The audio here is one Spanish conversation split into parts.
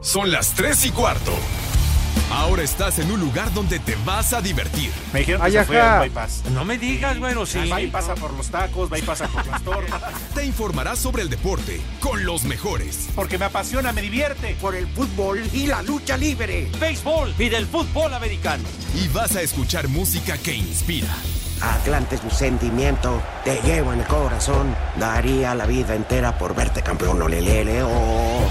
Son las 3 y cuarto. Ahora estás en un lugar donde te vas a divertir. Me dijeron que Ay, se fue ajá. al bypass. No me digas, bueno, sí. Va y pasa por los tacos, va y pasa por las tortas. Te informarás sobre el deporte con los mejores. Porque me apasiona, me divierte. por el fútbol y la lucha libre. Béisbol y del fútbol americano. Y vas a escuchar música que inspira. Atlante es mi sentimiento, te llevo en el corazón. Daría la vida entera por verte campeón, olelele, oh.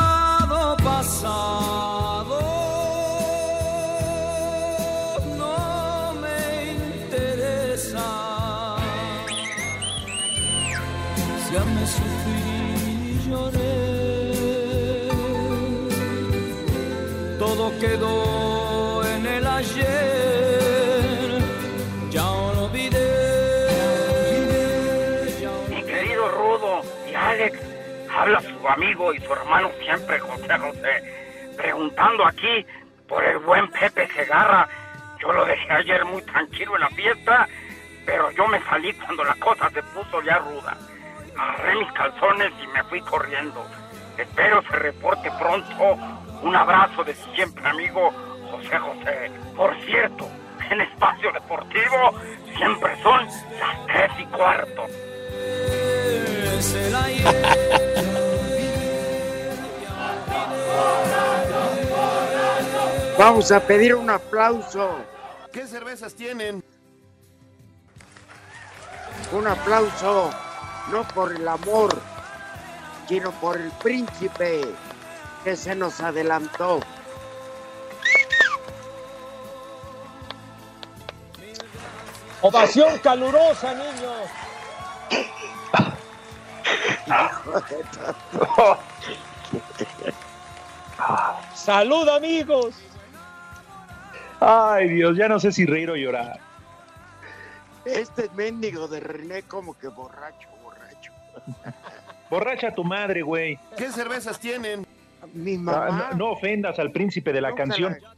quedó en el ayer. Ya lo olvidé. Mi querido Rudo y Alex, habla su amigo y su hermano siempre, José José, preguntando aquí por el buen Pepe Segarra. Yo lo dejé ayer muy tranquilo en la fiesta, pero yo me salí cuando la cosa se puso ya ruda. Agarré mis calzones y me fui corriendo. Espero se reporte pronto. Un abrazo de siempre amigo José José. Por cierto, en Espacio Deportivo siempre son las tres y cuarto. Vamos a pedir un aplauso. ¿Qué cervezas tienen? Un aplauso. No por el amor, sino por el príncipe que se nos adelantó. Ovación calurosa, niños. Salud, amigos. Ay, Dios, ya no sé si reír o llorar. Este mendigo de René como que borracho, borracho. Borracha tu madre, güey. ¿Qué cervezas tienen? Mi Ah, mamá. No, no ofendas al príncipe de la nunca canción. la-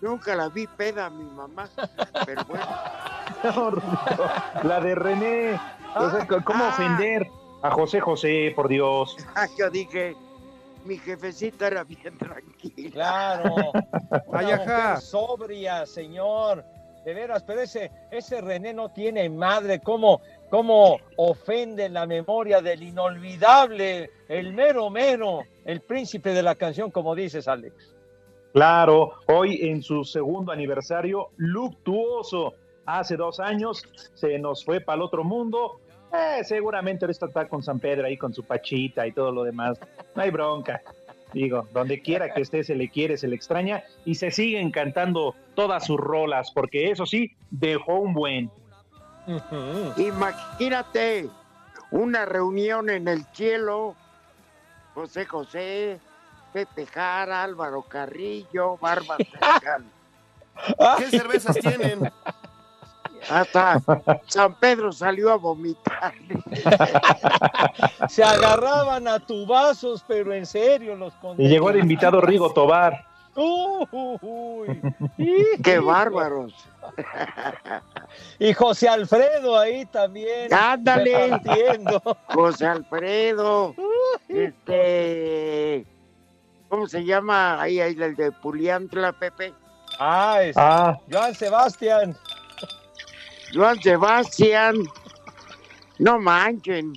nunca la vi peda mi mamá. Pero bueno. No, Rudito, la de René. O sea, ¿Cómo Ah. ofender a José José, por Dios? Ah, Yo dije, mi jefecita era bien tranquila. Claro. Una mujer sobria, señor. De veras, pero ese, ese René no tiene madre. ¿Cómo, ¿Cómo ofende la memoria del inolvidable, el mero mero, el príncipe de la canción, como dices, Alex? Claro, hoy en su segundo aniversario luctuoso. Hace dos años se nos fue para el otro mundo. Eh, seguramente ahorita está con San Pedro ahí con su pachita y todo lo demás. No hay bronca. Digo, donde quiera que esté se le quiere, se le extraña y se siguen cantando todas sus rolas, porque eso sí, dejó un buen. Imagínate una reunión en el cielo. José José, Pepe Jara, Álvaro Carrillo, Barba Cercano. ¿Qué cervezas tienen? Hasta San Pedro salió a vomitar. Se agarraban a tubazos, pero en serio los Y llegó de invitado Rigo Tobar. Uy, ¡Qué bárbaros! Y José Alfredo ahí también. ¡Ándale! repartiendo. José Alfredo, este, ¿cómo se llama? Ahí, ahí el de Puliantla, Pepe. Ah, es Ah, Joan Sebastián. Joan Sebastián. No manchen.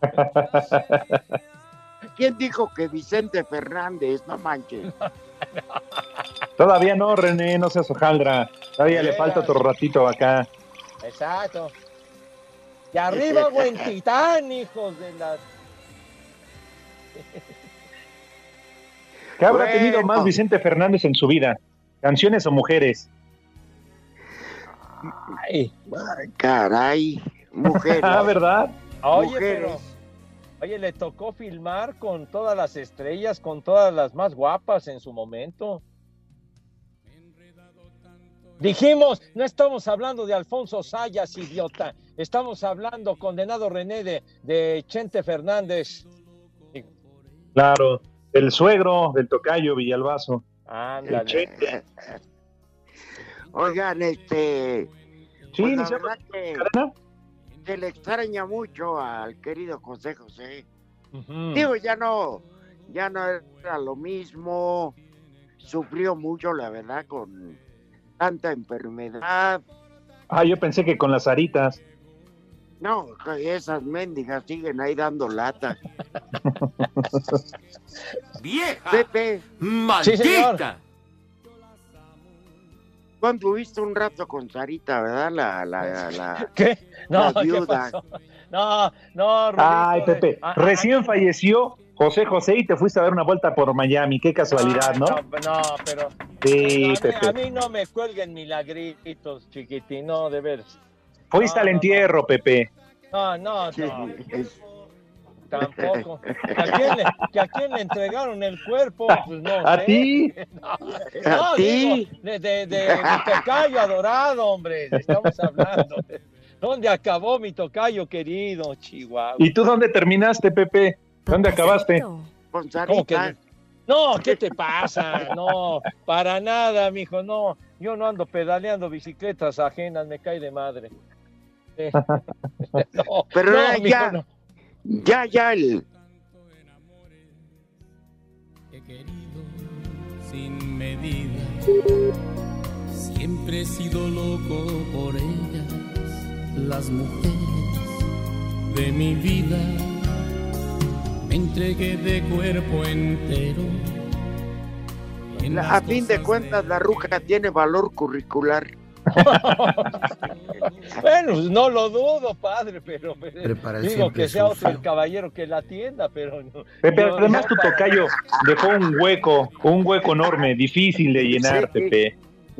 ¿Quién dijo que Vicente Fernández? No manchen. todavía no, René, no seas hojaldra. Todavía le falta otro ratito acá. Exacto. Y arriba, buen titán, hijos de la. ¿Qué habrá Bueno. tenido más Vicente Fernández en su vida? ¿Canciones o mujeres? Ay, Ay, caray, mujeres. Ah, ¿verdad? oye, Mujeres. pero. Oye, le tocó filmar con todas las estrellas, con todas las más guapas en su momento. Dijimos, no estamos hablando de Alfonso Sayas, idiota. Estamos hablando, condenado René, de, de Chente Fernández. Claro, el suegro del tocayo Villalbazo. Ándale. Chente. Oigan, este. Sí, pues se le extraña mucho al querido José José. Digo, ya no, ya no era lo mismo. Sufrió mucho, la verdad, con tanta enfermedad. Ah, yo pensé que con las aritas. No, esas mendigas siguen ahí dando lata. ¡Vieja! Pepe, Sí, señor. Tú anduviste un rato con Sarita, ¿verdad? La, la, la, ¿Qué? No, La ¿qué viuda. pasó? No, no, Ay, Pepe, ah, ah, recién falleció José José y te fuiste a dar una vuelta por Miami. Qué casualidad, ¿no? No, no, pero Sí, a, mí, Pepe. a mí no me cuelguen milagritos, chiquitín, no, de veras. Fuiste no, al entierro, Pepe. No, no, Sí, no, es- tampoco. ¿Que a, quién le, que a quién le entregaron el cuerpo? Pues no ¿A ti? No, ¿A ti? digo, de, de, de mi tocayo adorado, hombre, estamos hablando. ¿Dónde acabó mi tocayo querido, Chihuahua? ¿Y tú dónde terminaste, Pepe? ¿Dónde acabaste? con ¿Cómo que Sarita. no? ¿qué te pasa? No, para nada, mijo, no. Yo no ando pedaleando bicicletas ajenas, me cae de madre. Eh, no, Pero no, ya- mijo, ya. no. Ya, ya, el, He querido sin medida. Siempre he sido loco por ellas, las mujeres de mi vida. Me entregué de cuerpo entero. en a fin de cuentas, la ruca tiene valor curricular. Bueno, no lo dudo, padre, pero digo que sea otro el caballero que la atienda, pero no. Pepe, yo- además tu para- tocayo dejó un hueco, un hueco enorme, difícil de llenar, Sí. Pepe.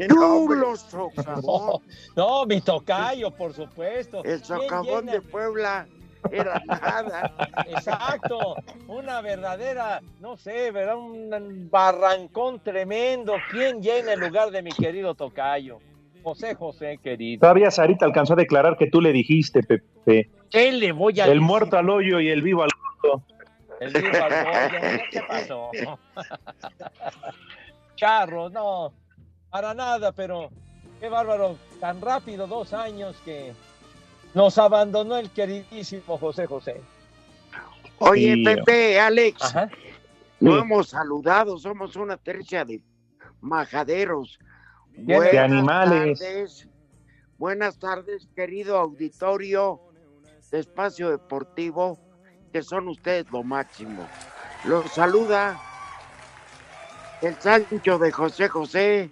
Tú los socavón, No, mi tocayo, por supuesto. el ¿Quién socavón de Puebla era nada. Exacto, una verdadera, no sé, ¿verdad? Un barrancón tremendo. ¿Quién llena el lugar de mi querido tocayo? José José, querido. Todavía Sarita alcanzó a declarar que tú le dijiste, Pepe. ¿Qué le voy a El decir? muerto al hoyo y el vivo al El vivo al pollo, ¿Qué pasó? Charro, no, para nada, pero qué bárbaro, tan rápido, dos años que nos abandonó el queridísimo José José. Oye, Sí. Pepe, Alex, Ajá. no Sí. hemos saludado, somos una tercia de majaderos. De Buenas animales. tardes, buenas tardes, querido auditorio de Espacio Deportivo, que son ustedes lo máximo. Los saluda el Sancho de José José,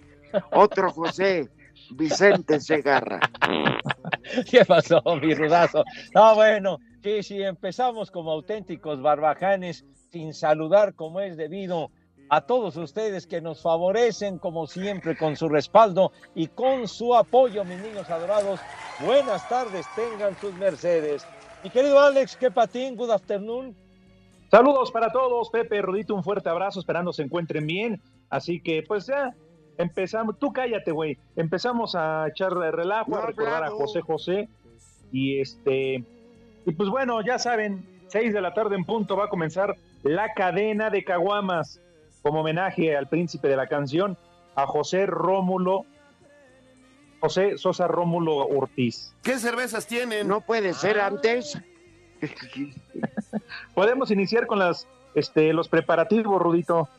otro José, Vicente Segarra. ¿Qué pasó, mi rudazo? No, bueno, sí, sí, empezamos como auténticos barbajanes, sin saludar como es debido a todos ustedes que nos favorecen, como siempre, con su respaldo y con su apoyo, mis niños adorados. Buenas tardes, tengan sus mercedes. Mi querido Alex, qué patín, good afternoon. Saludos para todos, Pepe, Rodito, un fuerte abrazo, esperando se encuentren bien. Así que, pues ya, empezamos. Tú cállate, güey. Empezamos a echar relajo, No a recordar a. José José. Y este, y pues bueno, ya saben, seis de la tarde en punto va a comenzar la cadena de caguamas, como homenaje al príncipe de la canción, a José Rómulo, José Sosa Rómulo Ortiz. ¿Qué cervezas tienen? No puede ser Ah. antes. Podemos iniciar con las, este, los preparativos, Rudito.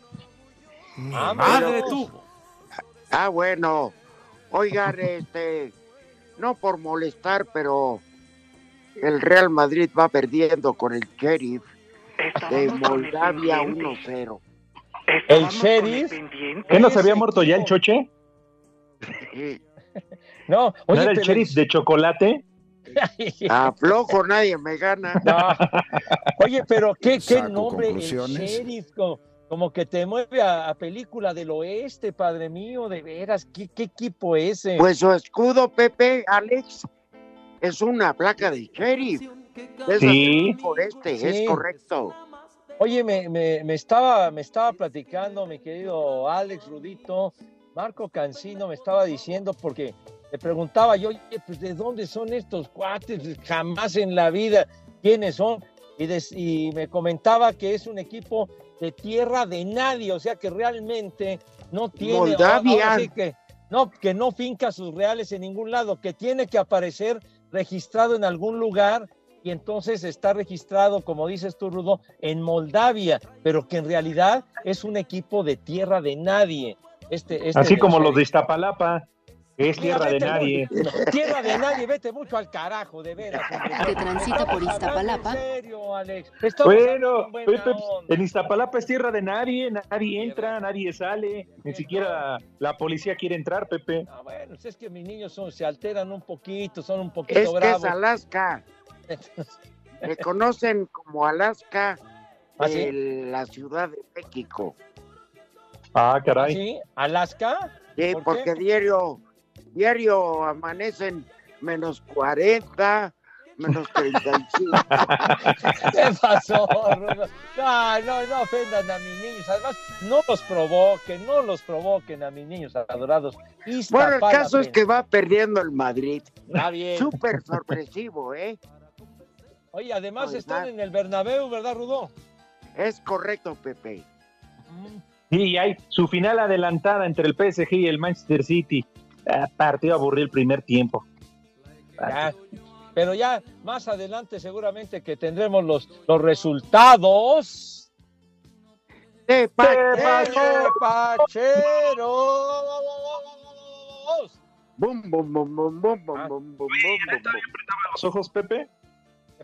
Ah, ¡Madre pero- tú! Ah, bueno. Oigan, este, no por molestar, pero el Real Madrid va perdiendo con el Sheriff de Moldavia 1-0. El sheriff. ¿Qué no se había muerto ya el choche? Sí. No, ¿No oye, era el sheriff de chocolate? Aflojo, nadie me gana. No. Oye, pero qué, qué nombre, el sheriff, como, como que te mueve a, a película del oeste, padre mío, de veras, ¿qué, qué equipo ese? Pues su escudo, Pepe, Alex, es una placa de Sheriff. Es Sí. este, Sí. es correcto. Oye, me, me, me estaba, me estaba platicando mi querido Alex Rudito Marco Cancino me estaba diciendo porque le preguntaba yo, oye, pues ¿de dónde son estos cuates? Jamás en la vida, ¿quiénes son? Y, des- y me comentaba que es un equipo de tierra de nadie, o sea que realmente no tiene... Moldavia. sí que, no, que no finca sus reales en ningún lado, que tiene que aparecer registrado en algún lugar y entonces está registrado, como dices tú, Rudo, en Moldavia, pero que en realidad es un equipo de tierra de nadie. Este, este Así como los de Iztapalapa, que es Mira, tierra de nadie. mucho- tierra de nadie, vete mucho al carajo, de veras. Que transita por Iztapalapa. En serio, Alex. Estamos Bueno, onda. en Iztapalapa es tierra de nadie, nadie entra, nadie sale, ni siquiera la policía quiere entrar, Pepe. Ah, bueno, pues es que mis niños son, se alteran un poquito, son un poquito Es que es Alaska. Me conocen como Alaska ¿Ah, de sí? la Ciudad de México. Ah, caray. ¿Sí? ¿Alaska? Sí, ¿Por porque qué? diario, diario amanecen menos 40, menos 35. ¿Qué pasó, Rudo? No, no, no ofendan a mis niños. Además, no los provoquen, no los provoquen a mis niños adorados. bueno, el caso es que va perdiendo el Madrid. Está bien. Súper sorpresivo, ¿eh? Oye, además Oye, están en el Bernabéu, ¿verdad, Rudo? Es correcto, Pepe. Y hay su final adelantada entre el PSG y el Manchester City. Ah, partido aburrido el primer tiempo. Ya, pero ya más adelante seguramente que tendremos los, los resultados. ¡De ¡Pacheros! Bum, bum, bum, bum, bum, bum, bum, bum, bum, bum, bum. ¿Los ojos, Pepe?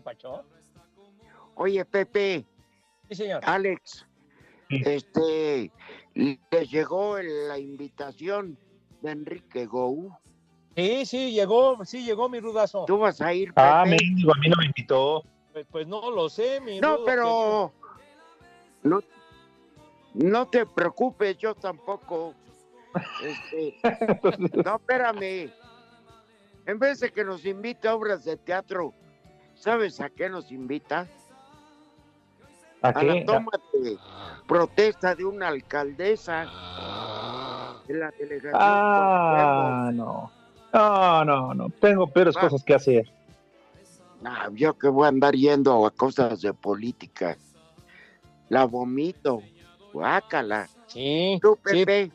¿Qué pachó? Oye, Pepe, Sí, señor. Alex, este, ¿les llegó la invitación de Enrique Gou? Sí, sí, llegó, sí, llegó mi rudazo. ¿Tú vas a ir, Pepe? Ah, mendigo, a mí no me invitó. Pues, pues no lo sé, mi No, rudo, pero no, no te preocupes, yo tampoco. Este, no, espérame. En vez de que nos invite a obras de teatro, ¿sabes a qué nos invita? ¿A A la toma de protesta de una alcaldesa de la delegación. Ah, no. No, no, no. Tengo peores Ah. cosas que hacer. Nah, yo que voy a andar yendo a cosas de política. La vomito. Guácala. Sí, Tú, sí. Pepe.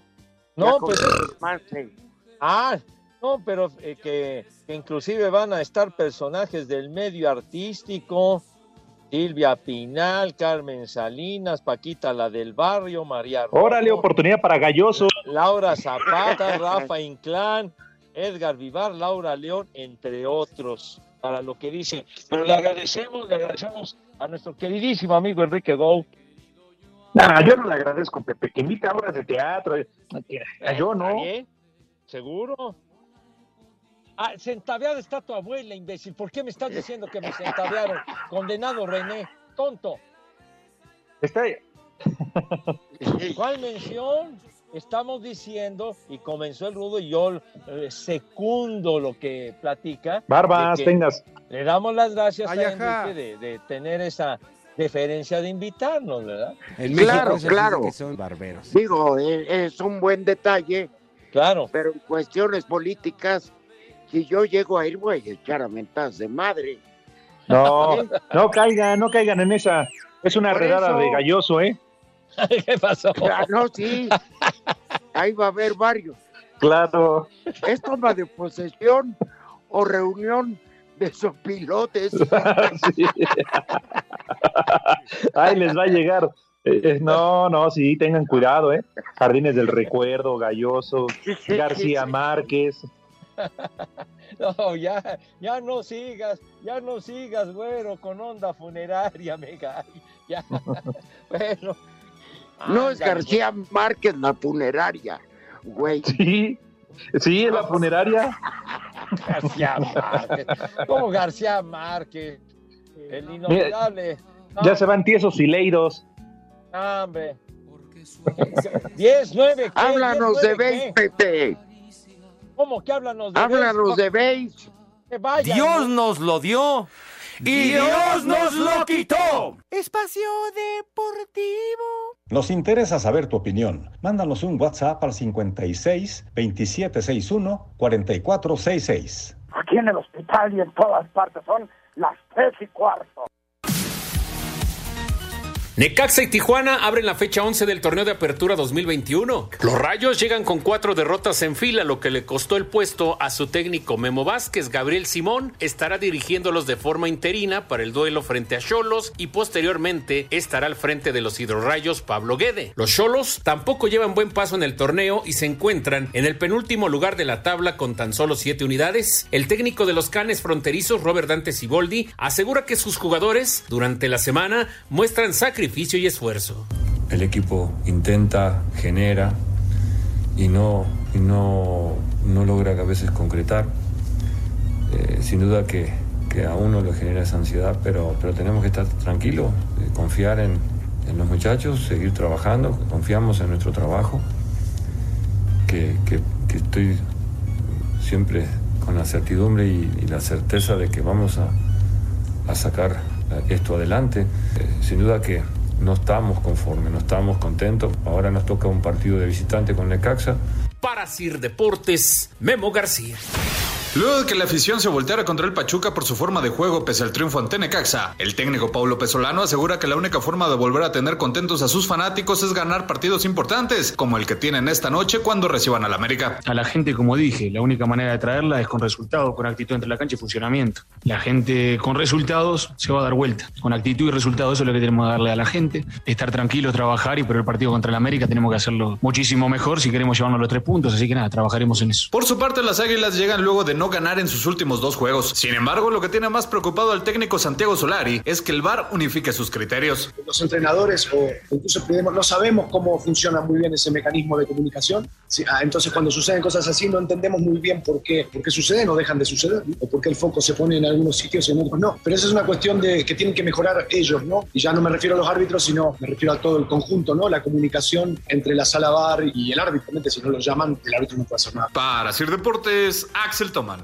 No, pues confirmaste. Ah, no, pero eh, que, que inclusive van a estar personajes del medio artístico, Silvia Pinal, Carmen Salinas, Paquita la del barrio, María Rojo, Órale, oportunidad para Galloso. Laura Zapata, Rafa Inclán, Edgar Vivar, Laura León, entre otros, para lo que dice. Pero le agradecemos, le agradecemos a nuestro queridísimo amigo Enrique Gou. Nah, yo no le agradezco, Pepe, que invita a obras de teatro. Yo no. ¿Seguro? Ah, centaveada está tu abuela, imbécil. ¿Por qué me estás diciendo que me centavearon? Condenado René, tonto. Está, ¿Cuál mención? Estamos diciendo, y comenzó el rudo, y yo eh, secundo lo que platica. Barbas, de que tengas. Le damos las gracias Ay, a. Enrique de, de tener esa deferencia de invitarnos, ¿verdad? En Claro, claro. que son barberos. Digo, e- es un buen detalle, Claro. pero en cuestiones políticas, si yo llego a ir, voy a echar a de madre. No, no caigan, no caigan en esa. Es una Por redada eso. de Galloso, ¿eh? ¿Qué pasó? Ah, no, sí. Ahí va a haber varios. Claro. ¿Es toma de posesión o reunión de sopilotes? Sí. Ahí les va a llegar. Eh, eh, no, no, sí, tengan cuidado, ¿eh? Jardines del Recuerdo, Galloso, García Márquez. No, ya, ya no sigas, ya no sigas, güero, con onda funeraria, mega. Ya, bueno. No es García Márquez la funeraria, güey. Sí, sí, en la funeraria. García Márquez. ¿Cómo García Márquez? El inolvidable. Ya se van tiesos y leiros. Hombre. 10, 9, ¿qué? Háblanos 10, de 9, Beis, ¿qué? Pepe. ¿Cómo que háblanos de Háblanos de. Que vaya, Dios ¿no? nos lo dio. y Dios nos lo quitó. Espacio Deportivo. Nos interesa saber tu opinión. Mándanos un WhatsApp al 56 2761 4466. Aquí en el hospital y en todas partes son las tres y cuarto. Necaxa y Tijuana abren la fecha 11 del torneo de apertura 2021. Los Rayos llegan con cuatro derrotas en fila, lo que le costó el puesto a su técnico Memo Vázquez. Gabriel Simón estará dirigiéndolos de forma interina para el duelo frente a Cholos y posteriormente estará al frente de los hidrorrayos Pablo Guede. Los Cholos tampoco llevan buen paso en el torneo y se encuentran en el penúltimo lugar de la tabla con tan solo siete unidades. El técnico de los Canes fronterizos, Robert Dante Siboldi, asegura que sus jugadores durante la semana muestran sacrificio y esfuerzo. El equipo intenta, genera y no, y no, no logra a veces concretar. Eh, sin duda que, que, a uno le genera esa ansiedad, pero, pero tenemos que estar tranquilos, eh, confiar en, en, los muchachos, seguir trabajando, confiamos en nuestro trabajo, que, que, que estoy siempre con la certidumbre y, y, la certeza de que vamos a, a sacar esto adelante. Eh, sin duda que no estamos conformes, no estamos contentos. Ahora nos toca un partido de visitante con Necaxa. Para Sir Deportes, Memo García. Luego de que la afición se volteara contra el Pachuca por su forma de juego pese al triunfo ante Necaxa, el técnico Paulo Pesolano asegura que la única forma de volver a tener contentos a sus fanáticos es ganar partidos importantes, como el que tienen esta noche cuando reciban al América. A la gente, como dije, la única manera de traerla es con resultados, con actitud entre la cancha y funcionamiento. La gente con resultados se va a dar vuelta. Con actitud y resultados eso es lo que tenemos que darle a la gente. Estar tranquilos, trabajar y por el partido contra el América tenemos que hacerlo muchísimo mejor si queremos llevarnos los tres puntos. Así que nada, trabajaremos en eso. Por su parte, las Águilas llegan luego de no ganar en sus últimos dos juegos. Sin embargo, lo que tiene más preocupado al técnico Santiago Solari es que el VAR unifique sus criterios. Los entrenadores o incluso no sabemos cómo funciona muy bien ese mecanismo de comunicación. Entonces, cuando suceden cosas así, no entendemos muy bien por qué, por qué suceden o dejan de suceder, o por qué el foco se pone en algunos sitios y en otros no. Pero esa es una cuestión de que tienen que mejorar ellos, ¿no? Y ya no me refiero a los árbitros, sino me refiero a todo el conjunto, ¿no? La comunicación entre la sala VAR y el árbitro. Si no lo llaman, el árbitro no puede hacer nada. Para Sir Deportes, Axel Toman.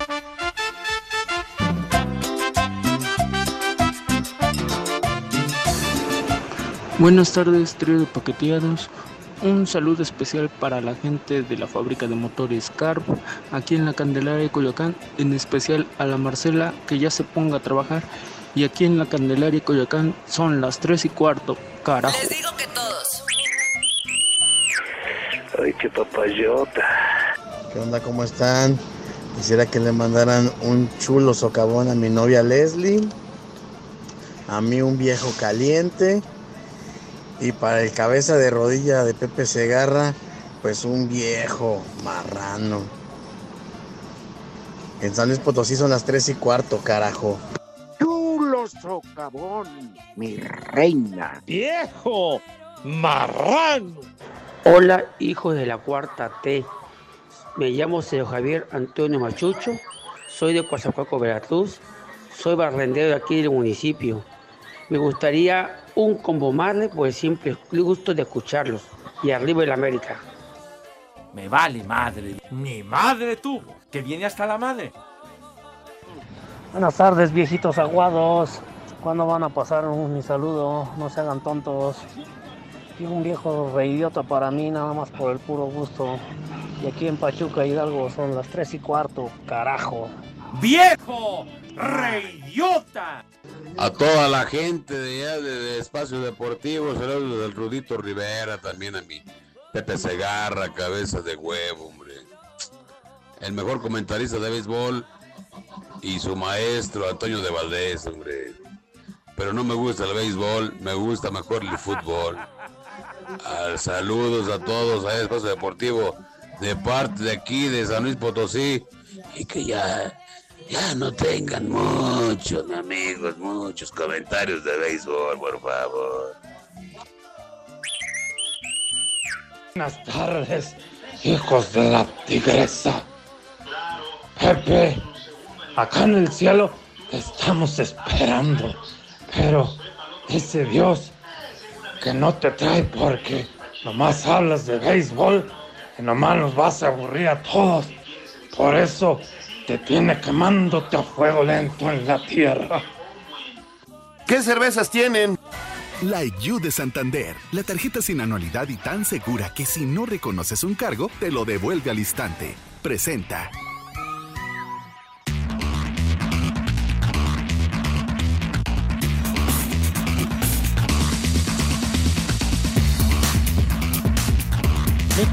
Buenas tardes, trío de paqueteados. Un saludo especial para la gente de la fábrica de motores CARP aquí en la Candelaria de Coyoacán, en especial a la Marcela que ya se ponga a trabajar. Y aquí en la Candelaria de Coyoacán son las 3 y cuarto, carajo. Les digo que todos. Ay, qué papayota. ¿Qué onda? ¿Cómo están? Quisiera que le mandaran un chulo socavón a mi novia Leslie, a mí un viejo caliente y para el cabeza de rodilla de Pepe Segarra, pues un viejo marrano. En San Luis Potosí son las 3 y cuarto, carajo. Chulo socavón, mi reina. Viejo marrano. Hola, hijo de la cuarta T. Me llamo Sergio Javier Antonio Machucho, soy de Coazacuaco, Veracruz, soy barrendero de aquí del municipio. Me gustaría un combo marle por el simple gusto de escucharlos. Y arriba el América. Me vale madre. Mi madre tú, que viene hasta la madre. Buenas tardes, viejitos aguados. ¿Cuándo van a pasar un, mi saludo? No se hagan tontos. Y un viejo reidiota para mí, nada más por el puro gusto. Y aquí en Pachuca Hidalgo son las 3 y cuarto, carajo. ¡Viejo! ¡Reidiota! A toda la gente de, allá de, de Espacio Deportivo, saludos del Rudito Rivera, también a mi Pepe Segarra, cabeza de huevo, hombre. El mejor comentarista de béisbol y su maestro Antonio de Valdés, hombre. Pero no me gusta el béisbol, me gusta mejor el fútbol. Ah, saludos a todos a Espacio Deportivo de parte de aquí de San Luis Potosí y que ya ya no tengan muchos amigos, muchos comentarios de béisbol, por favor. Buenas tardes, hijos de la tigresa. Pepe, acá en el cielo te estamos esperando, pero dice Dios que no te trae porque nomás hablas de béisbol nomás nos vas a aburrir a todos. Por eso te tiene quemándote a fuego lento en la tierra. ¿Qué cervezas tienen? La You de Santander, la tarjeta sin anualidad y tan segura que si no reconoces un cargo, te lo devuelve al instante. Presenta.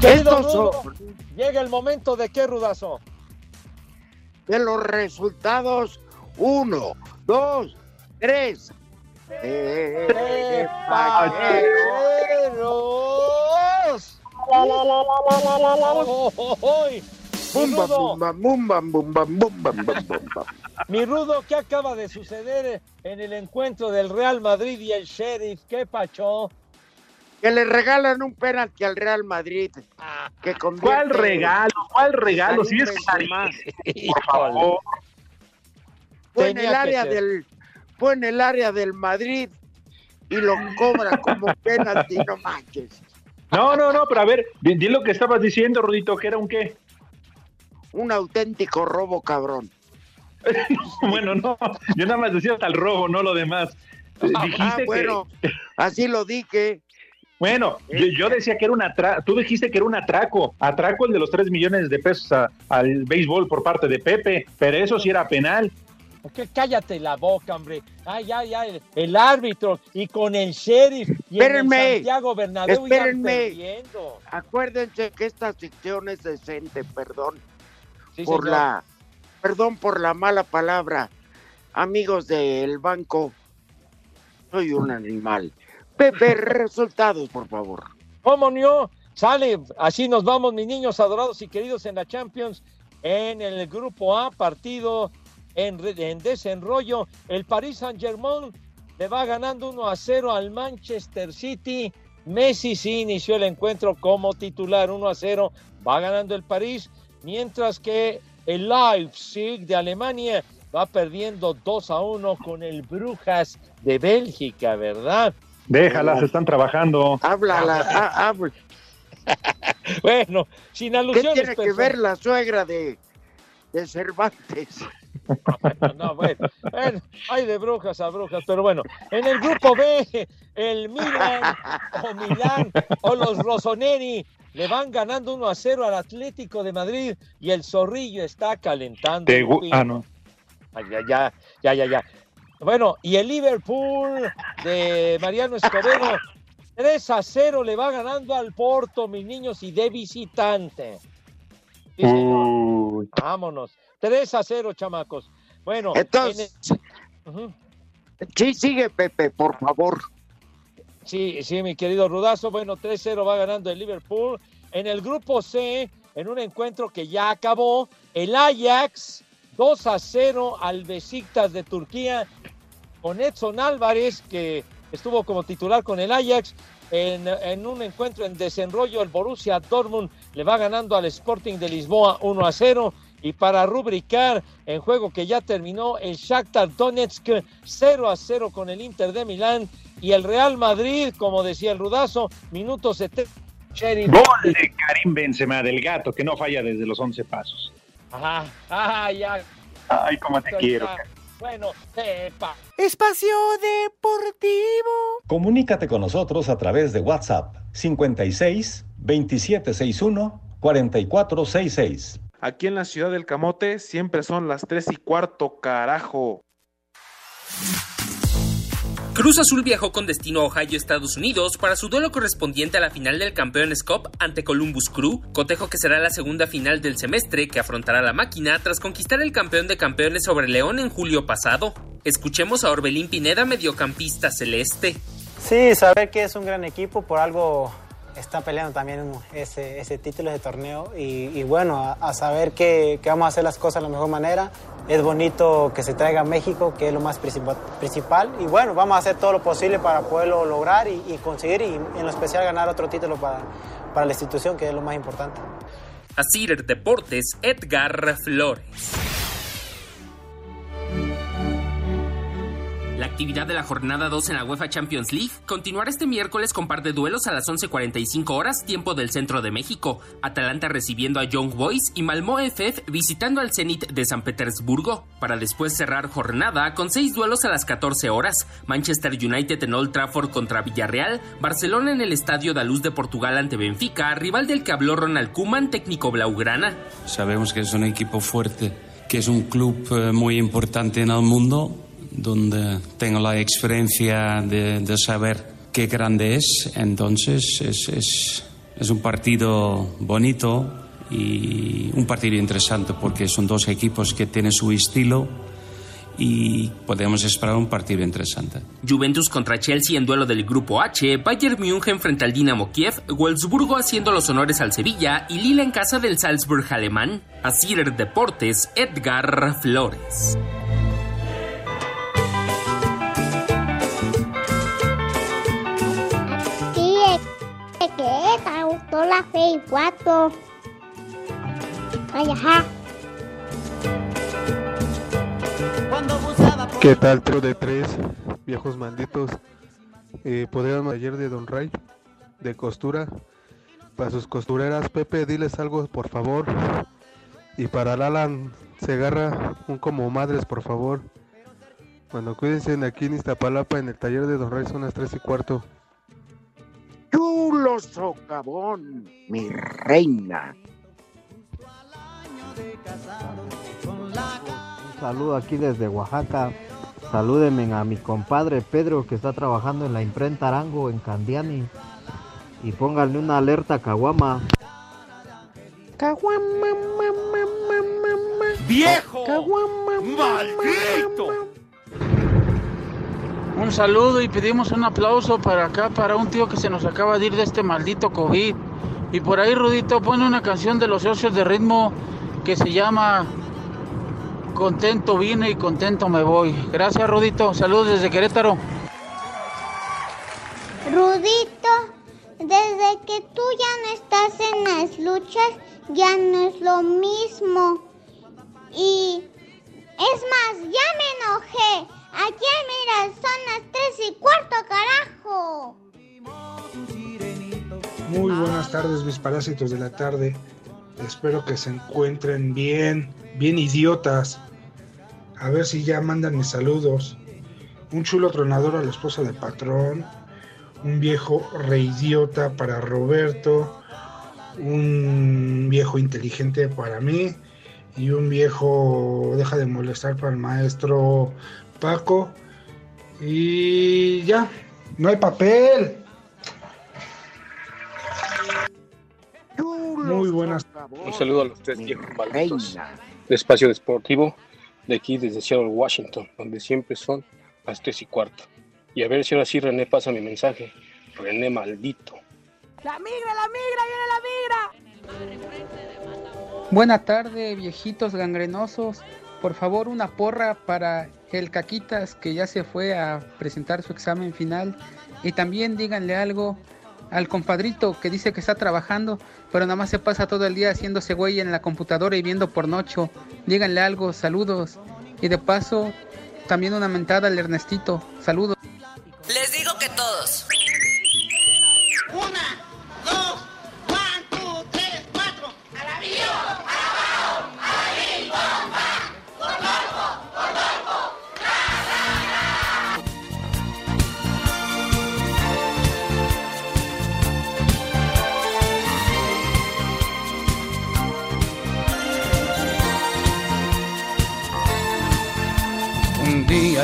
Estos son- llega el momento de qué, Rudazo. De los resultados, uno, dos, tres. Eh, ¡Paqueros! ¡Oy! Mi Bum, bam, Rudo, bum, bam, bum, bam, bum, bam, bum, bam, bam, bum, bam. mi Rudo, ¿qué acaba de suceder en el encuentro del Real Madrid y el Sheriff? ¿Qué pacho? Que le regalan un penalti al Real Madrid. Que ¿Cuál regalo? ¿Cuál regalo? Si es Benzema. por favor. Fue en el que área ser. del fue en el área del Madrid y lo cobra como penalti, no manches. No, no, no, pero a ver, di, lo que estabas diciendo, Rudito, que era un qué. Un auténtico robo, cabrón. Bueno, no, yo nada más decía hasta el robo, no lo demás. Dijiste Ah, que- bueno, así lo dije. Bueno, yo, yo decía que era un atraco, tú dijiste que era un atraco, atraco el de los 3 millones de pesos a- al béisbol por parte de Pepe, pero eso sí era penal. Que cállate la boca, hombre. Ay, ay, ay, el árbitro y con el sheriff y en el Espérenme, Santiago Bernabéu espérenme. Acuérdense que esta sección es decente, perdón. Sí, por señor. la perdón por la mala palabra. Amigos del banco, soy un animal. Pepe, resultados, por favor. ¿Cómo no? Sale, así nos vamos, mis niños adorados y queridos en la Champions. En el grupo A, partido en, en desenrollo. El Paris Saint-Germain le va ganando 1 a 0 al Manchester City. Messi sí inició el encuentro como titular 1 a 0. Va ganando el París. Mientras que el Leipzig de Alemania va perdiendo 2 a 1 con el Brujas de Bélgica, ¿verdad? Déjalas, están trabajando. Háblala, ha- habla. Bueno, sin ¿Qué alusiones. tiene que personales. ver la suegra de, de Cervantes? No, bueno, bueno, hay de brujas a brujas, pero bueno, en el grupo B, el Milan o Milán o los Rossoneri le van ganando 1 a 0 al Atlético de Madrid y el Zorrillo está calentando. Te ah, no. Ay, ya, ya, ya, ya, ya. Bueno, y el Liverpool de Mariano Escobedo, 3 a 0 le va ganando al Porto, mis niños, y de visitante. Sí, señor. Vámonos. 3 a 0, chamacos. Bueno, Entonces, en el- Ujú. sí, sigue Pepe, por favor. Sí, sí, mi querido Rudazo. Bueno, 3-0 va ganando el Liverpool. En el grupo C, en un encuentro que ya acabó, el Ajax 2 a 0 al Besiktas de Turquía con Edson Álvarez, que estuvo como titular con el Ajax. En, en un encuentro en desenrollo, el Borussia Dortmund le va ganando al Sporting de Lisboa 1 a 0. Y para rubricar, en juego que ya terminó, el Shakhtar Donetsk 0 a 0 con el Inter de Milán. Y el Real Madrid, como decía el Rudazo, minuto 70. Sheriff. Gol de Karim Benzema, del gato, que no falla desde los 11 pasos. Ajá, ajá, ya. Ay, cómo te quiero. Bueno, sepa. Espacio Deportivo. Comunícate con nosotros a través de WhatsApp 56 2761 4466. Aquí en la ciudad del Camote siempre son las 3 y cuarto, carajo. Cruz Azul viajó con destino a Ohio, Estados Unidos, para su duelo correspondiente a la final del Campeones Cup ante Columbus Crew, cotejo que será la segunda final del semestre que afrontará la máquina tras conquistar el campeón de campeones sobre León en julio pasado. Escuchemos a Orbelín Pineda, mediocampista celeste. Sí, saber que es un gran equipo, por algo está peleando también ese, ese título de torneo y, bueno, a, saber que, vamos a hacer las cosas de la mejor manera. Es bonito que se traiga a México, que es lo más principal, y bueno, vamos a hacer todo lo posible para poderlo lograr y, conseguir y en lo especial ganar otro título para, para la institución, que es lo más importante. A Cider Deportes, Edgar Flores. Actividad de la jornada 2 en la UEFA Champions League continuará este miércoles con par de duelos a las 11.45 horas, tiempo del centro de México. Atalanta recibiendo a Young Boys y Malmö FF visitando al Zenit de San Petersburgo, para después cerrar jornada con seis duelos a las 14 horas. Manchester United en Old Trafford contra Villarreal, Barcelona en el Estadio da Luz de Portugal ante Benfica, rival del que habló Ronald Koeman, técnico blaugrana. Sabemos que es un equipo fuerte, que es un club eh, muy importante en el mundo donde tengo la experiencia de, de saber qué grande es. Entonces es, es, es, un partido bonito y un partido interesante porque son dos equipos que tienen su estilo y podemos esperar un partido interesante. Juventus contra Chelsea en duelo del Grupo H, Bayern München frente al Dinamo Kiev, Wolfsburgo haciendo los honores al Sevilla y Lille en casa del Salzburg alemán. Así Deportes, Edgar Flores. ¿Qué? ¿Te gustó la fe y cuatro? Ay, ajá. ¿Qué tal, trío de tres viejos malditos? Eh, ¿Podrían ayer de Don Ray? De costura. Para sus costureras, Pepe, diles algo, por favor. Y para Lalan Segarra, un como madres, por favor. Bueno, cuídense aquí en Iztapalapa, en el taller de Don Ray, son las tres y cuarto. Chulo socavón, mi reina. Un saludo aquí desde Oaxaca. Salúdenme a mi compadre Pedro que está trabajando en la imprenta Arango en Candiani. Y pónganle una alerta a Caguama. Caguama, mamá, mamá, ¡Viejo! Caguama, ¡Maldito! Un saludo y pedimos un aplauso para acá, para un tío que se nos acaba de ir de este maldito COVID. Y por ahí, Rudito, pone una canción de los socios de ritmo que se llama Contento vine y contento me voy. Gracias, Rudito. Saludos desde Querétaro. Rudito, desde que tú ya no estás en las luchas, ya no es lo mismo. Y es más, ya me enojé. Aquí, mira, son las tres y cuarto, carajo. Muy buenas tardes, mis parásitos de la tarde. Espero que se encuentren bien, bien idiotas. A ver si ya mandan mis saludos. Un chulo tronador a la esposa de patrón. Un viejo reidiota para Roberto. Un viejo inteligente para mí. Y un viejo deja de molestar para el maestro Paco. Y ya, no hay papel. Muy buenas. Un saludo a los tres viejos malditos de Espacio Deportivo de aquí desde Seattle, Washington, donde siempre son las tres y cuarto. Y a ver si ahora sí René pasa mi mensaje. René maldito. La migra, la migra, viene la migra. Buena tarde, viejitos gangrenosos. Por favor, una porra para el Caquitas que ya se fue a presentar su examen final. Y también díganle algo al compadrito que dice que está trabajando, pero nada más se pasa todo el día haciéndose güey en la computadora y viendo pornocho. Díganle algo, saludos. Y de paso, también una mentada al Ernestito. Saludos. Les digo que todos. Una,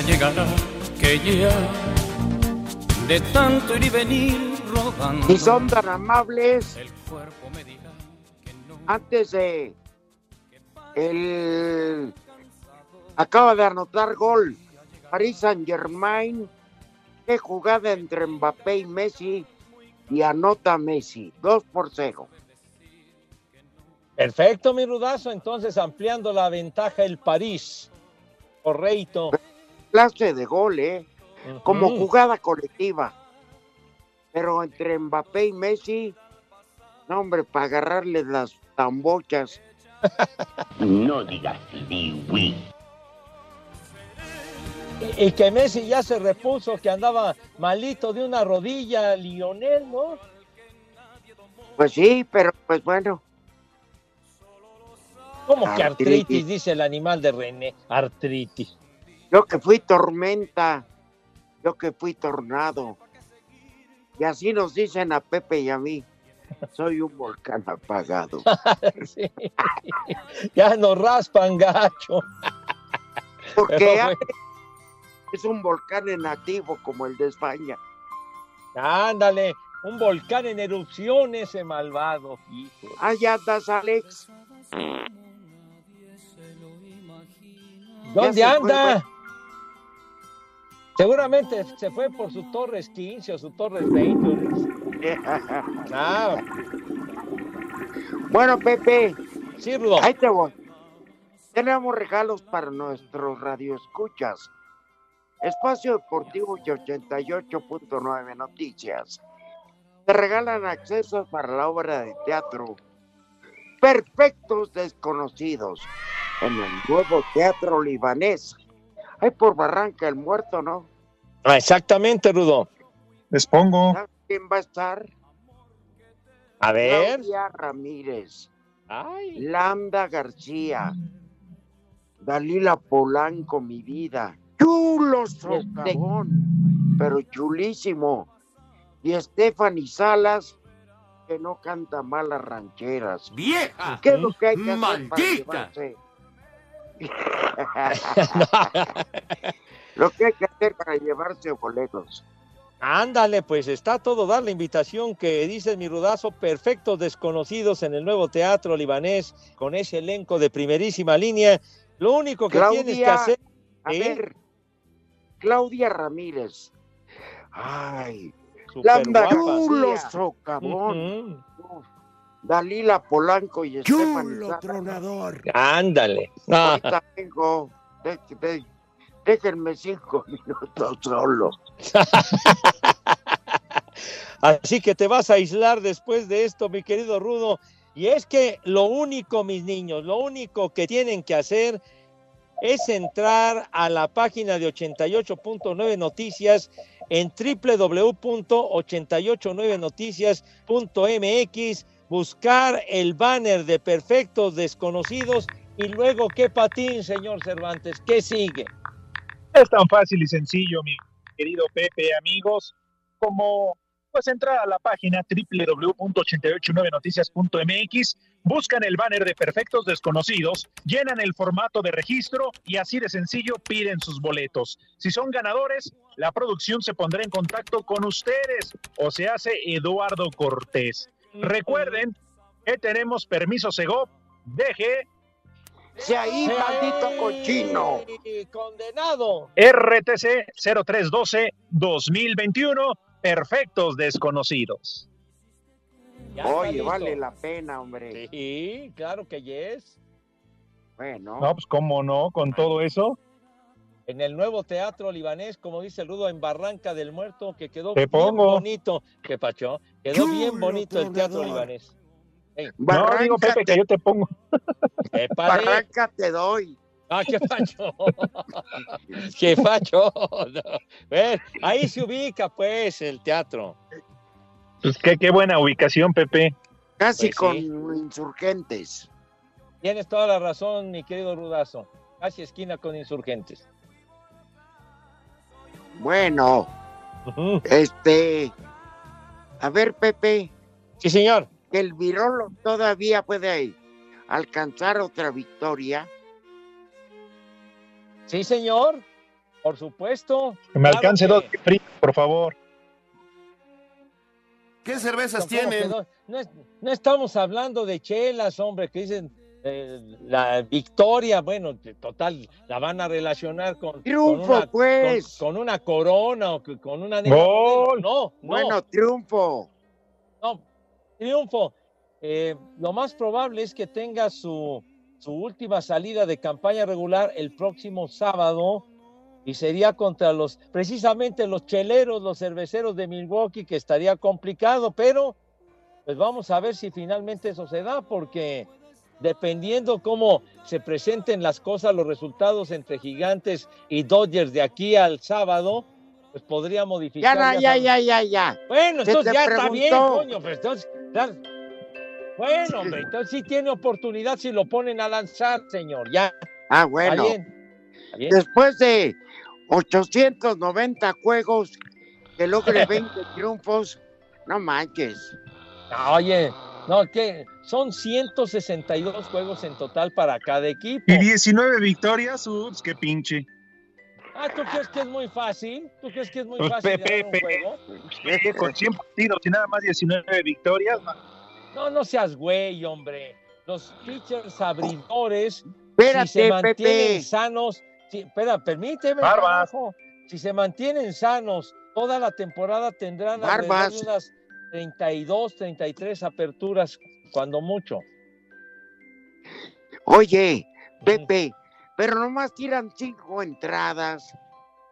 día llegará que ya de tanto ir y venir rodando. Y son tan amables. Antes de el acaba de anotar gol Paris Saint Germain. Qué jugada entre Mbappé y Messi y anota Messi, 2 por 0. Perfecto, mi rudazo. Entonces, ampliando la ventaja el París. Correcto. Clase de gol, ¿eh? Como jugada colectiva. Pero entre Mbappé y Messi, no, hombre, para agarrarles las tambochas. No digas oui. Y, que Messi ya se repuso, que andaba malito de una rodilla, Lionel, ¿no? Pues sí, pero pues bueno. ¿Cómo que artritis, dice el animal de René? Artritis. Yo que fui tormenta, yo que fui tornado. Y así nos dicen a Pepe y a mí. Soy un volcán apagado. Ya nos raspan gacho. Porque es un volcán en activo como el de España. Ándale, un volcán en erupción ese malvado, hijo. Allá andas, Alex. ¿Dónde anda? Seguramente se fue por su Torres 15 o su Torres 20. Ah. Bueno, Pepe. Ahí te voy. Tenemos regalos para nuestros radioescuchas. Espacio Deportivo y 88.9 Noticias. Te regalan acceso para la obra de teatro Perfectos Desconocidos en el nuevo Teatro Libanés. Hay por Barranca el Muerto, ¿no? Ah, exactamente, Rudo. Les pongo. ¿Sabes quién va a estar? A ver. Claudia Ramírez. Lambda García. Dalila Polanco, mi vida. Chulo socavón, pero chulísimo. Y Stephanie Salas, que no canta malas rancheras. ¡Vieja! ¿Qué es lo que hay que hacer ¡Maldita! para llevarse? lo que hay que hacer para llevarse boletos. Ándale, pues está todo dar la invitación que dice mi rudazo, perfectos desconocidos en el nuevo teatro libanés, con ese elenco de primerísima línea. Lo único que Claudia, tienes que hacer. A ¿eh? ver, Claudia Ramírez. Ay, Súper Lambda guapa. Chulo socavón. Uf, Dalila Polanco y Stephanie Salas. tronador. Ándale. Ah, Ahorita vengo. De- de- déjenme cinco minutos solo. Así que te vas a aislar después de esto, mi querido Rudo. Y es que lo único, mis niños, lo único que tienen que hacer es entrar a la página de 88.9 Noticias en www.889noticias.mx, buscar el banner de Perfectos Desconocidos y luego, ¿qué patín, señor Cervantes? ¿Qué sigue? Es tan fácil y sencillo, mi querido Pepe, amigos, como pues entrar a la página www.889noticias.mx, buscan el banner de Perfectos Desconocidos, llenan el formato de registro y así de sencillo piden sus boletos. Si son ganadores, la producción se pondrá en contacto con ustedes o se hace Eduardo Cortés. Recuerden que tenemos permiso Segov, DG, ¡Se ahí, maldito cochino! ¡Condenado! RTC 0312-2021, Perfectos Desconocidos. Ya Oye, listo. vale la pena, hombre. Sí, claro que yes. Bueno. No, pues cómo no, con todo eso. En el nuevo teatro libanés, como dice el Rudo, en Barranca del Muerto, que quedó Te bien pongo. bonito. ¿Qué pacho? Quedó bien bonito el teatro libanés. No, digo Pepe que yo te pongo. épale. Barranca te doy. Ah, qué pacho. qué pacho. No. Ahí se ubica, pues, el teatro. Pues qué, qué buena ubicación, Pepe. Casi Pues con sí. insurgentes. Tienes toda la razón, mi querido Rudazo. Casi esquina con insurgentes. Bueno, este. A ver, Pepe. Sí, señor. Que el Virolo todavía puede alcanzar otra victoria. Sí, señor. Por supuesto. Que me Claro alcance que- dos fríos, por favor. ¿Qué cervezas ¿Cómo que tienen? No, no es- no estamos hablando de chelas, hombre, que dicen eh, la victoria, bueno, total, la van a relacionar con, Triunfo, con, una, pues. con, con una corona o con una Gol. No, no, Bueno, triunfo. no, triunfo. Eh, lo más probable es que tenga su, su última salida de campaña regular el próximo sábado y sería contra los, precisamente los cheleros, los cerveceros de Milwaukee, que estaría complicado, pero pues vamos a ver si finalmente eso se da, porque dependiendo cómo se presenten las cosas, los resultados entre Gigantes y Dodgers de aquí al sábado, pues podría modificar. Ya, ya, ya, ya, ya. Bueno, entonces ya está bien, coño, pues entonces. Bueno, hombre, entonces sí tiene oportunidad si lo ponen a lanzar, señor. Ya. Ah, bueno. Después de 890 juegos, que logre 20 triunfos, no manches. Oye, no, que son 162 juegos en total para cada equipo. Y 19 victorias, ups, qué pinche. Ah, ¿tú crees que es muy fácil? ¿Tú crees que es muy Pues, fácil Pepe, ganar un Pepe. juego? Es que con 100 partidos y nada más 19 victorias. No, no seas güey, hombre. Los pitchers abridores, Espérate, si se mantienen Pepe. sanos, si- espera, permíteme, Barbas. carajo. si se mantienen sanos, toda la temporada tendrán alrededor Barbas. de unas 32, 33 aperturas, cuando mucho. Oye, Pepe, pero nomás tiran cinco entradas.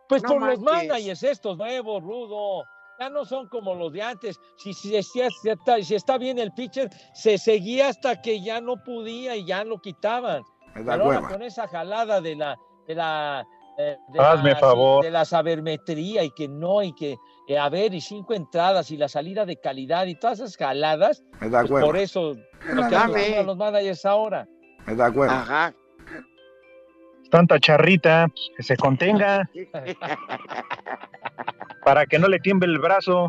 Pues No por los managers estos nuevos, Rudo. Ya no son como los de antes. Si, si, si está, si está bien el pitcher, se seguía hasta que ya no podía y ya lo quitaban. Pero ahora con esa jalada de la, de la, eh, de Hazme la, favor. de la sabermetría y que no, y que eh, a ver, y cinco entradas y la salida de calidad y todas esas jaladas, Me da pues por eso lo que los managers ahora. Me da hueva. Ajá. Tanta charrita, que se contenga para que no le tiemble el brazo.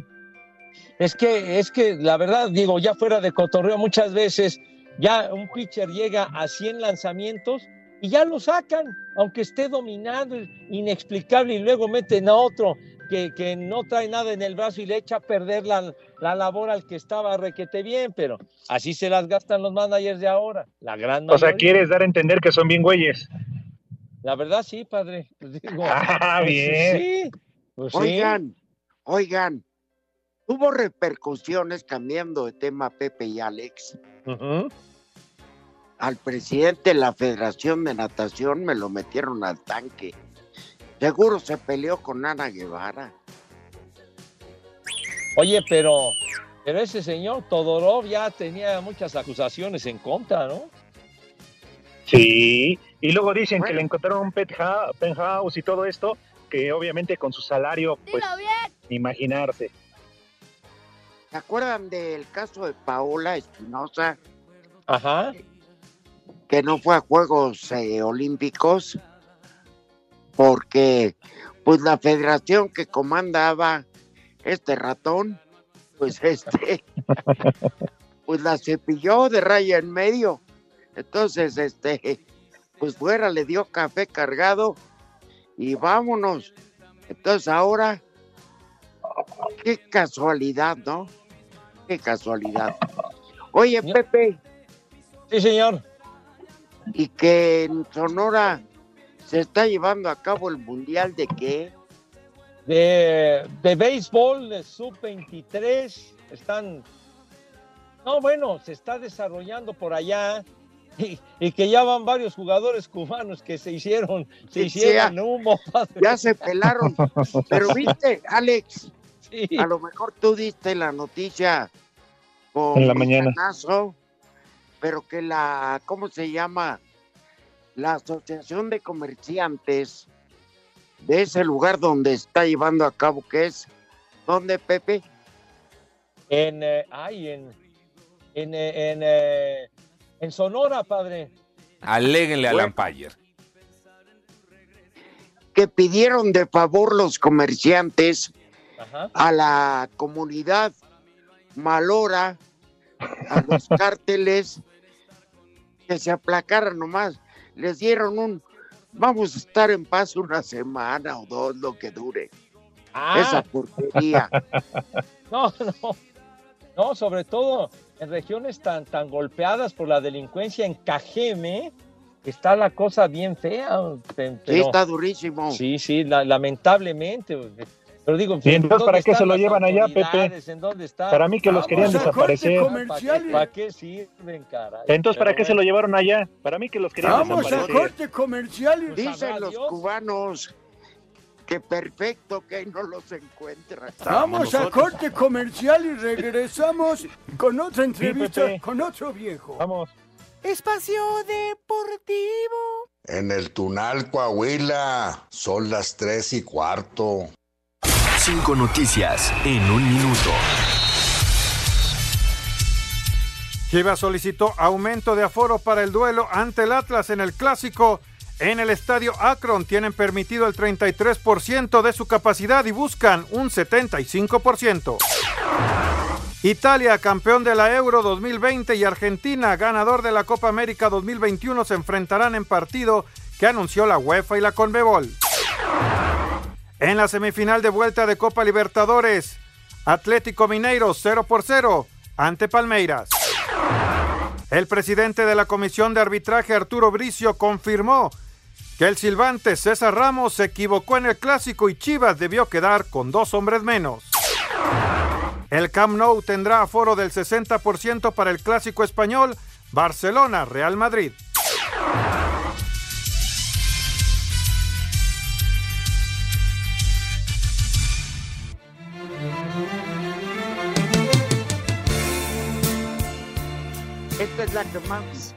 Es que, es que la verdad, digo, ya fuera de cotorreo muchas veces, ya un pitcher llega a 100 lanzamientos y ya lo sacan, aunque esté dominando, inexplicable, y luego meten a otro que, que no trae nada en el brazo y le echa a perder la, la labor al que estaba requete bien, pero así se las gastan los managers de ahora, la gran O sea, quieres dar a entender que son bien güeyes. La verdad sí, padre. Pues digo, Ah, pues bien. Sí, pues sí. Oigan, oigan, hubo repercusiones cambiando de tema Pepe y Alex. Al presidente de la Federación de Natación me lo metieron al tanque. Seguro se peleó con Ana Guevara. Oye, pero, pero ese señor Todorov ya tenía muchas acusaciones en contra, ¿no? Sí, y luego dicen que le encontraron un penthouse, penthouse y todo esto, que obviamente con su salario, pues, imaginarse. ¿Se acuerdan del caso de Paola Espinosa, Ajá. Que no fue a Juegos eh, Olímpicos? Porque, pues, la federación que comandaba este ratón, pues, este, pues la cepilló de raya en medio. Entonces, este, pues fuera le dio café cargado y vámonos. Entonces ahora, qué casualidad, ¿no? Qué casualidad. Oye, Pepe, Sí, señor. Y que en Sonora se está llevando a cabo el mundial de qué? De, de béisbol, de sub-23, están... No, bueno, se está desarrollando por allá y, y que ya van varios jugadores cubanos que se hicieron, se Sí, hicieron humo, padre. Ya se pelaron. Pero viste, Alex, Sí. a lo mejor tú diste la noticia con En la mañana. Pero que la, ¿cómo se llama? La Asociación de Comerciantes de ese lugar donde está llevando a cabo, que es, ¿dónde, Pepe? En, eh, ay, en, en, eh, en, eh, en Sonora, padre. Aléguenle al Bueno. umpire. Que pidieron de favor los comerciantes Ajá. a la comunidad malora, a los cárteles, que se aplacaran nomás. Les dieron un, vamos a estar en paz una semana o dos, lo que dure. Ah, Esa porquería. no, no. No, sobre todo en regiones tan, tan golpeadas por la delincuencia en Cajeme, está la cosa bien fea. Sí, está durísimo. Sí, sí, la- lamentablemente. Pero digo, Sí, entonces, ¿para ¿dónde qué se lo llevan allá, Pepe? autoridades? ¿En dónde está? Para mí que los querían Vamos a desaparecer. comercial. ¿Para qué sirven, caray? Entonces, ¿para qué se lo bueno. llevaron allá? Para mí que los querían Vamos a desaparecer. corte comercial. y- sabrá Dicen los Dios. cubanos que perfecto que no los encuentran. Vamos a corte comercial y regresamos con otra entrevista con otro viejo. Vamos. Espacio Deportivo. En el Tunal, Coahuila, son las tres y cuarto. Cinco noticias en un minuto. Chivas solicitó aumento de aforo para el duelo ante el Atlas en el clásico. En el estadio Akron tienen permitido el 33% de su capacidad y buscan un 75%. Italia, campeón de la Euro 2020 y Argentina, ganador de la Copa América 2021, se enfrentarán en partido que anunció la UEFA y la Conmebol. En la semifinal de vuelta de Copa Libertadores, Atlético Mineiro 0 por 0 ante Palmeiras. El presidente de la Comisión de Arbitraje, Arturo Bricio, confirmó que el silbante César Ramos se equivocó en el clásico y Chivas debió quedar con dos hombres menos. El Camp Nou tendrá aforo del 60% para el clásico español Barcelona-Real Madrid. Es la que más,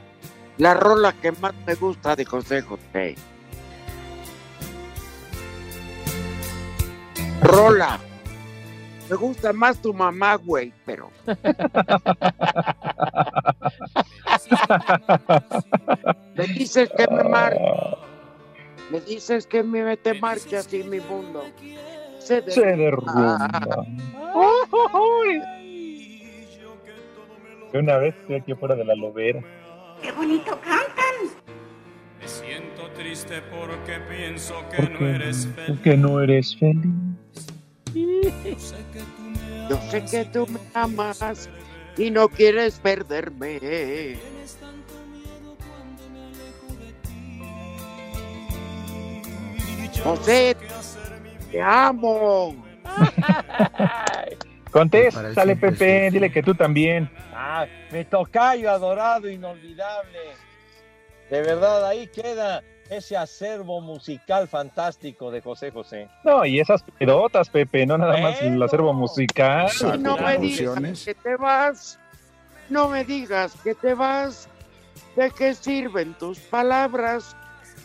la rola que más me gusta de José José. Rola. Me gusta más tu mamá, güey, pero. me dices que me mar... Me dices que me te marchas y mi mundo se derrumba. Se derrumba. Una vez estoy aquí fuera de la lobera. ¡Qué bonito cantan! Me siento triste porque pienso que no eres feliz. Que no eres feliz. Yo sé que tú me amas y no quieres perderme. José, te amo. Contéstale, Pepe, dile que tú también. Ah, me tocayo adorado, inolvidable. De verdad, ahí queda ese acervo musical fantástico de José José. No, y esas pedotas, Pepe, no nada más el acervo musical. Y no me digas que te vas. No me digas que te vas. ¿De qué sirven tus palabras?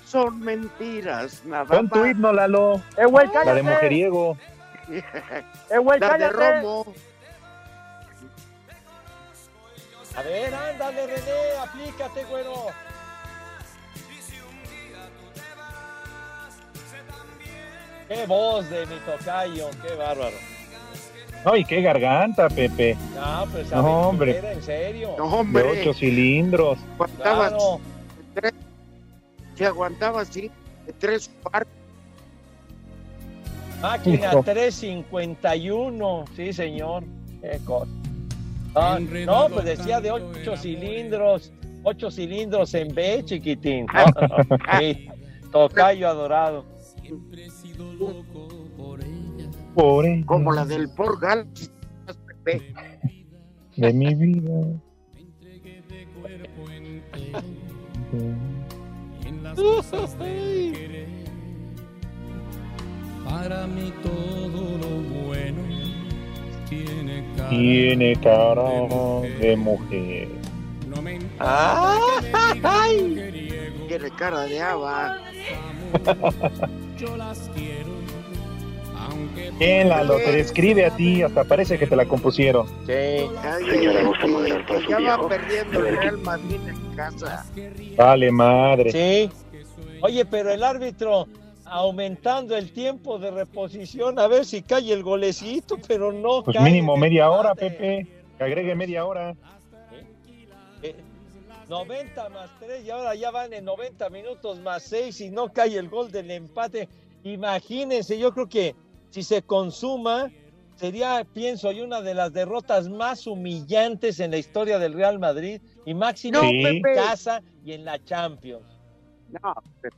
Son mentiras, nada Pon tu más. himno, Lalo. ¡Eh, güey, La de mujeriego. ¡Eh, güey, La de cállate! Romo. A ver, ándale, René, aplícate, güero. Qué voz de mi tocayo, qué bárbaro. No, y qué garganta, Pepe. No, pues No, hombre. en serio. No, De hombre. ocho cilindros. Aguantaba Claro. tres- se aguantaba así de tres cuartos. Máquina Hijo. 351, sí, señor. Qué cosa. Ah, no, pues decía de ocho cilindros, ocho cilindros en B, chiquitín. No, sí, tocayo adorado. Por ella, como la del Porgal. De mi vida. En las cosas del querer. Para mí todo lo bueno tiene cara. Tiene cara de mujer. No me ¡Ay! Tiene cara de haba. yo las quiero. Aunque ¿Quién, Lalo? Te describe a ti, hasta parece que te la compusieron. Sí. Señora, gusta moderar para su Ya va perdiendo el Real Madrid en casa. Vale, madre. Sí. Oye, pero el árbitro aumentando el tiempo de reposición a ver si cae el golecito, pero no Pues cae mínimo media hora. Pepe. Que agregue media hora. Eh, 90 más 3 y ahora ya van en 90 minutos más 6 y no cae el gol del empate. Imagínense, yo creo que si se consuma sería, pienso yo, una de las derrotas más humillantes en la historia del Real Madrid y máximo No, en Pepe. casa y en la Champions. No, Pepe.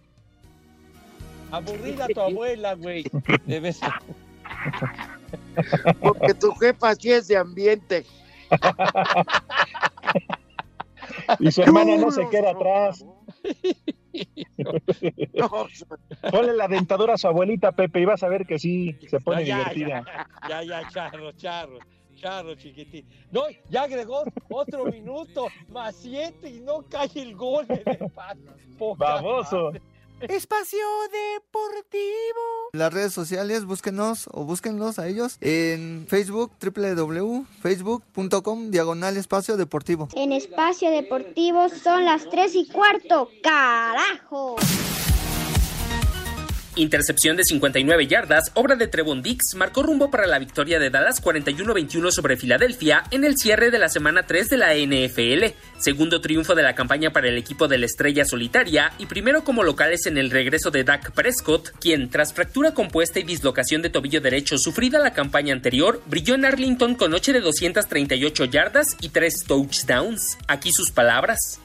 Aburrida tu abuela, güey. Debes- porque tu jefa sí es de ambiente. Y su hermana no se queda atrás. No, Ponle la dentadura a su abuelita, Pepe, y vas a ver que sí se pone Ya, divertida. Ya, ya, charro, charro. Claro, chiquitín. No, ya agregó otro minuto, más siete y no cae el gol Baboso. madre. Espacio Deportivo. Las redes sociales, búsquenos o búsquenlos a ellos en Facebook, www.facebook.com, diagonal espacio deportivo. En espacio deportivo son las 3 y cuarto. ¡Carajo! Intercepción de 59 yardas, obra de Trevon Dix, marcó rumbo para la victoria de Dallas 41-21 sobre Filadelfia en el cierre de la semana 3 de la NFL. Segundo triunfo de la campaña para el equipo de la estrella solitaria y primero como locales en el regreso de Dak Prescott, quien tras fractura compuesta y dislocación de tobillo derecho sufrida la campaña anterior, brilló en Arlington con noche de 238 yardas y 3 touchdowns. Aquí sus palabras.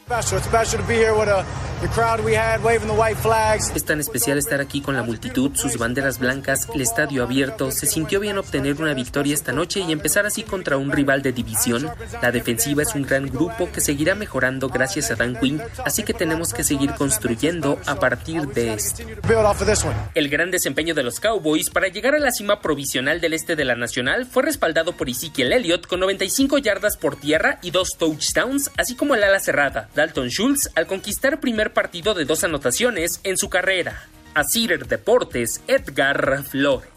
Es tan especial estar aquí con la multitud, sus banderas blancas, el estadio abierto. Se sintió bien obtener una victoria esta noche y empezar así contra un rival de división. La defensiva es un gran grupo que seguirá mejorando gracias a Dan Quinn, así que tenemos que seguir construyendo a partir de esto. El gran desempeño de los Cowboys para llegar a la cima provisional del este de la Nacional fue respaldado por Ezekiel Elliott con 95 yardas por tierra y dos touchdowns, así como el ala cerrada, Dalton Schultz, al conquistar primer partido de dos anotaciones en su carrera. A Cider Deportes, Edgar Flores.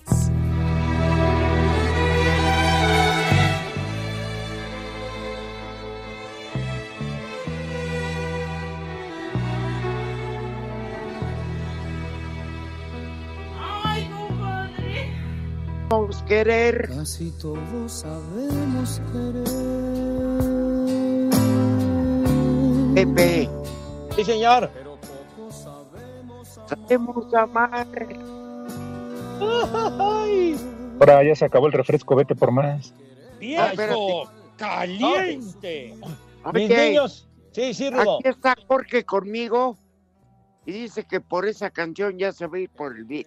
Vamos a querer. Casi todos sabemos Pepe, Sí, señor. Sabemos amar. Ay, Ahora ya se acabó el refresco, vete por más. viejo, caliente. Mis niños. Sí, sí, Rudo. Aquí está Jorge conmigo y dice que por esa canción ya se va a ir por el, vi-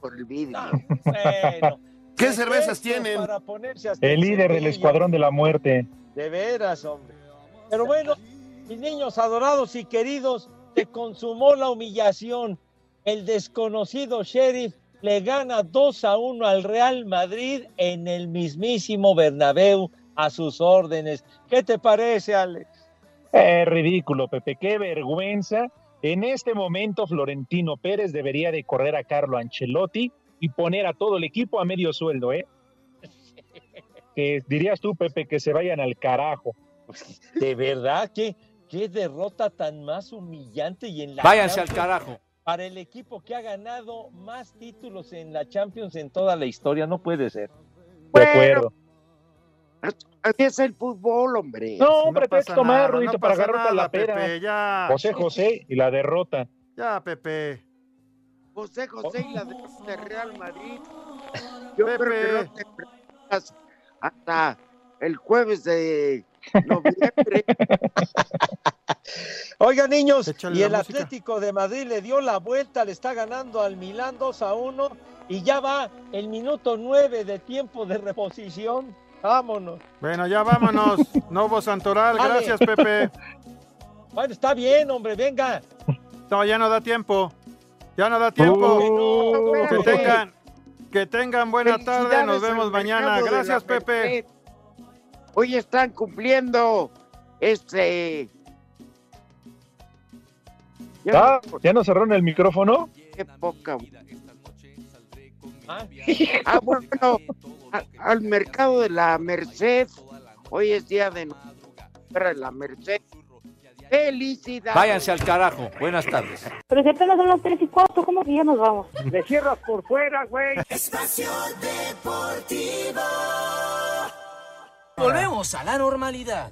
por el vídeo. Bueno, ¿Qué cervezas tienen? Para ponerse hasta El líder del escuadrón de la muerte. De veras, hombre. Pero bueno, mis niños adorados y queridos, se consumó la humillación. El desconocido sheriff le gana 2 a 1 al Real Madrid en el mismísimo Bernabéu a sus órdenes. ¿Qué te parece, Alex? Es ridículo, Pepe, qué vergüenza. En este momento Florentino Pérez debería de correr a Carlo Ancelotti y poner a todo el equipo a medio sueldo, ¿eh? Que dirías tú, Pepe, que se vayan al carajo. De verdad, qué, qué derrota tan más humillante y en la Váyanse al carajo. Para el equipo que ha ganado más títulos en la Champions en toda la historia, no puede ser. De acuerdo. Así es el fútbol, hombre. No, pretexto pasa más, nada, Rudito, no para pasa agarrarte a la nada, pera. Pepe, ya. José José y la derrota. Ya, Pepe. José José y la de de Real Madrid. Yo Pepe. creo que no te hasta el jueves de noviembre. Oiga, niños, Échale y el música. Atlético de Madrid le dio la vuelta, le está ganando al Milán 2 a 1 y ya va el minuto 9 de tiempo de reposición. Vámonos. Bueno, ya vámonos. Novo Santoral, Vale. gracias, Pepe. Bueno, está bien, hombre, venga. No, ya no da tiempo. Ya no da tiempo. Uh, que tengan, que tengan buena tarde. Nos vemos mañana. Gracias, Pepe. Hoy están cumpliendo este. Ah, ¿Ya no cerraron el micrófono? Qué poca. Ah, Ah, bueno, a- al mercado de la Merced. Hoy es día de para la Merced. Felicidades. Váyanse al carajo. Buenas tardes. Pero si apenas son las 3 y 4, ¿cómo que ya nos vamos? Le cierras por fuera, güey. Espacio Deportivo. Volvemos a la normalidad.